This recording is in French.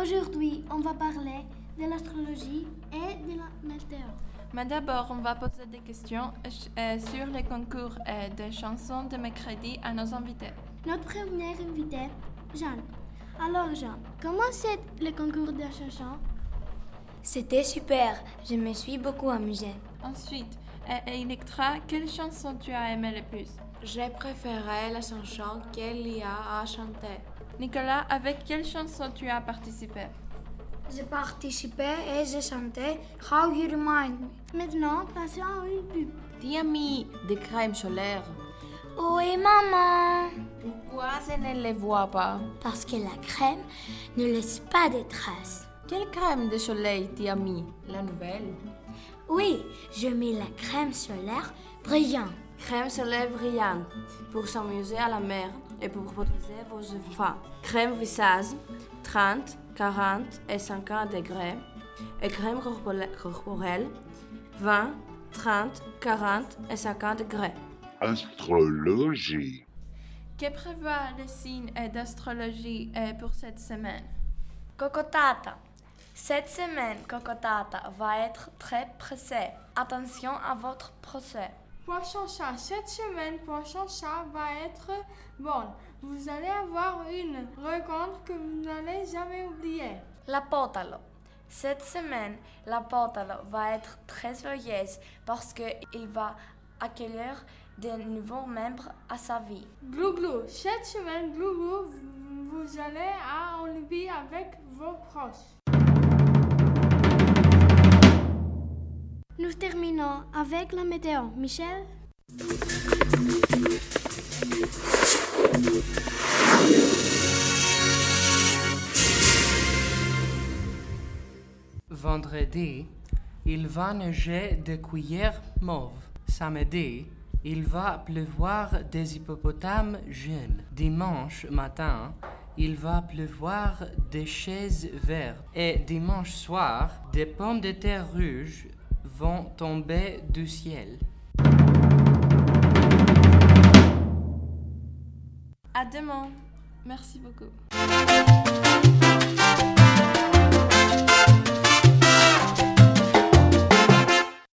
Aujourd'hui, on va parler de l'astrologie et de la météo. Mais d'abord, on va poser des questions euh, sur les concours euh, de chansons de mercredi à nos invités. Notre premier invité, Jeanne. Alors Jeanne, comment c'est le concours de chansons? C'était super, je me suis beaucoup amusée. Ensuite, euh, Electra, quelle chanson tu as aimé le plus? J'ai préféré la chanson qu'Elia a chantée. Nicolas, avec quelle chanson tu as participé? J'ai participé et j'ai chanté How You Remind Me. Maintenant, passons à une pub. Tiami, des crèmes solaires. Oui, maman? Pourquoi je ne les vois pas? Parce que la crème ne laisse pas de traces. Quelle crème de soleil t'y as mis La nouvelle Oui, je mets la crème solaire brillante. Crème solaire brillante pour s'amuser à la mer et pour protéger vos enfants. Crème visage 30, 40 et 50 degrés. Et crème corporelle 20, 30, 40 et 50 degrés. Astrologie. Que prévoit le signe d'astrologie euh, pour cette semaine? Cocotata. Cette semaine, Cocotata va être très pressée. Attention à votre procès. Poisson chat, cette semaine, Poisson chat va être bonne. Vous allez avoir une rencontre que vous n'allez jamais oublier. La Potalo. Cette semaine, la Potalo va être très joyeuse parce qu'il va accueillir de nouveaux membres à sa vie. Glouglou, cette semaine, Glouglou, vous allez à Olivier avec vos proches. Nous terminons avec la météo. Michel? Vendredi, il va neiger des cuillères mauves. Samedi, il va pleuvoir des hippopotames jeunes. Dimanche matin, il va pleuvoir des chaises vertes. Et dimanche soir, des pommes de terre rouges vont tomber du ciel. À demain. Merci beaucoup.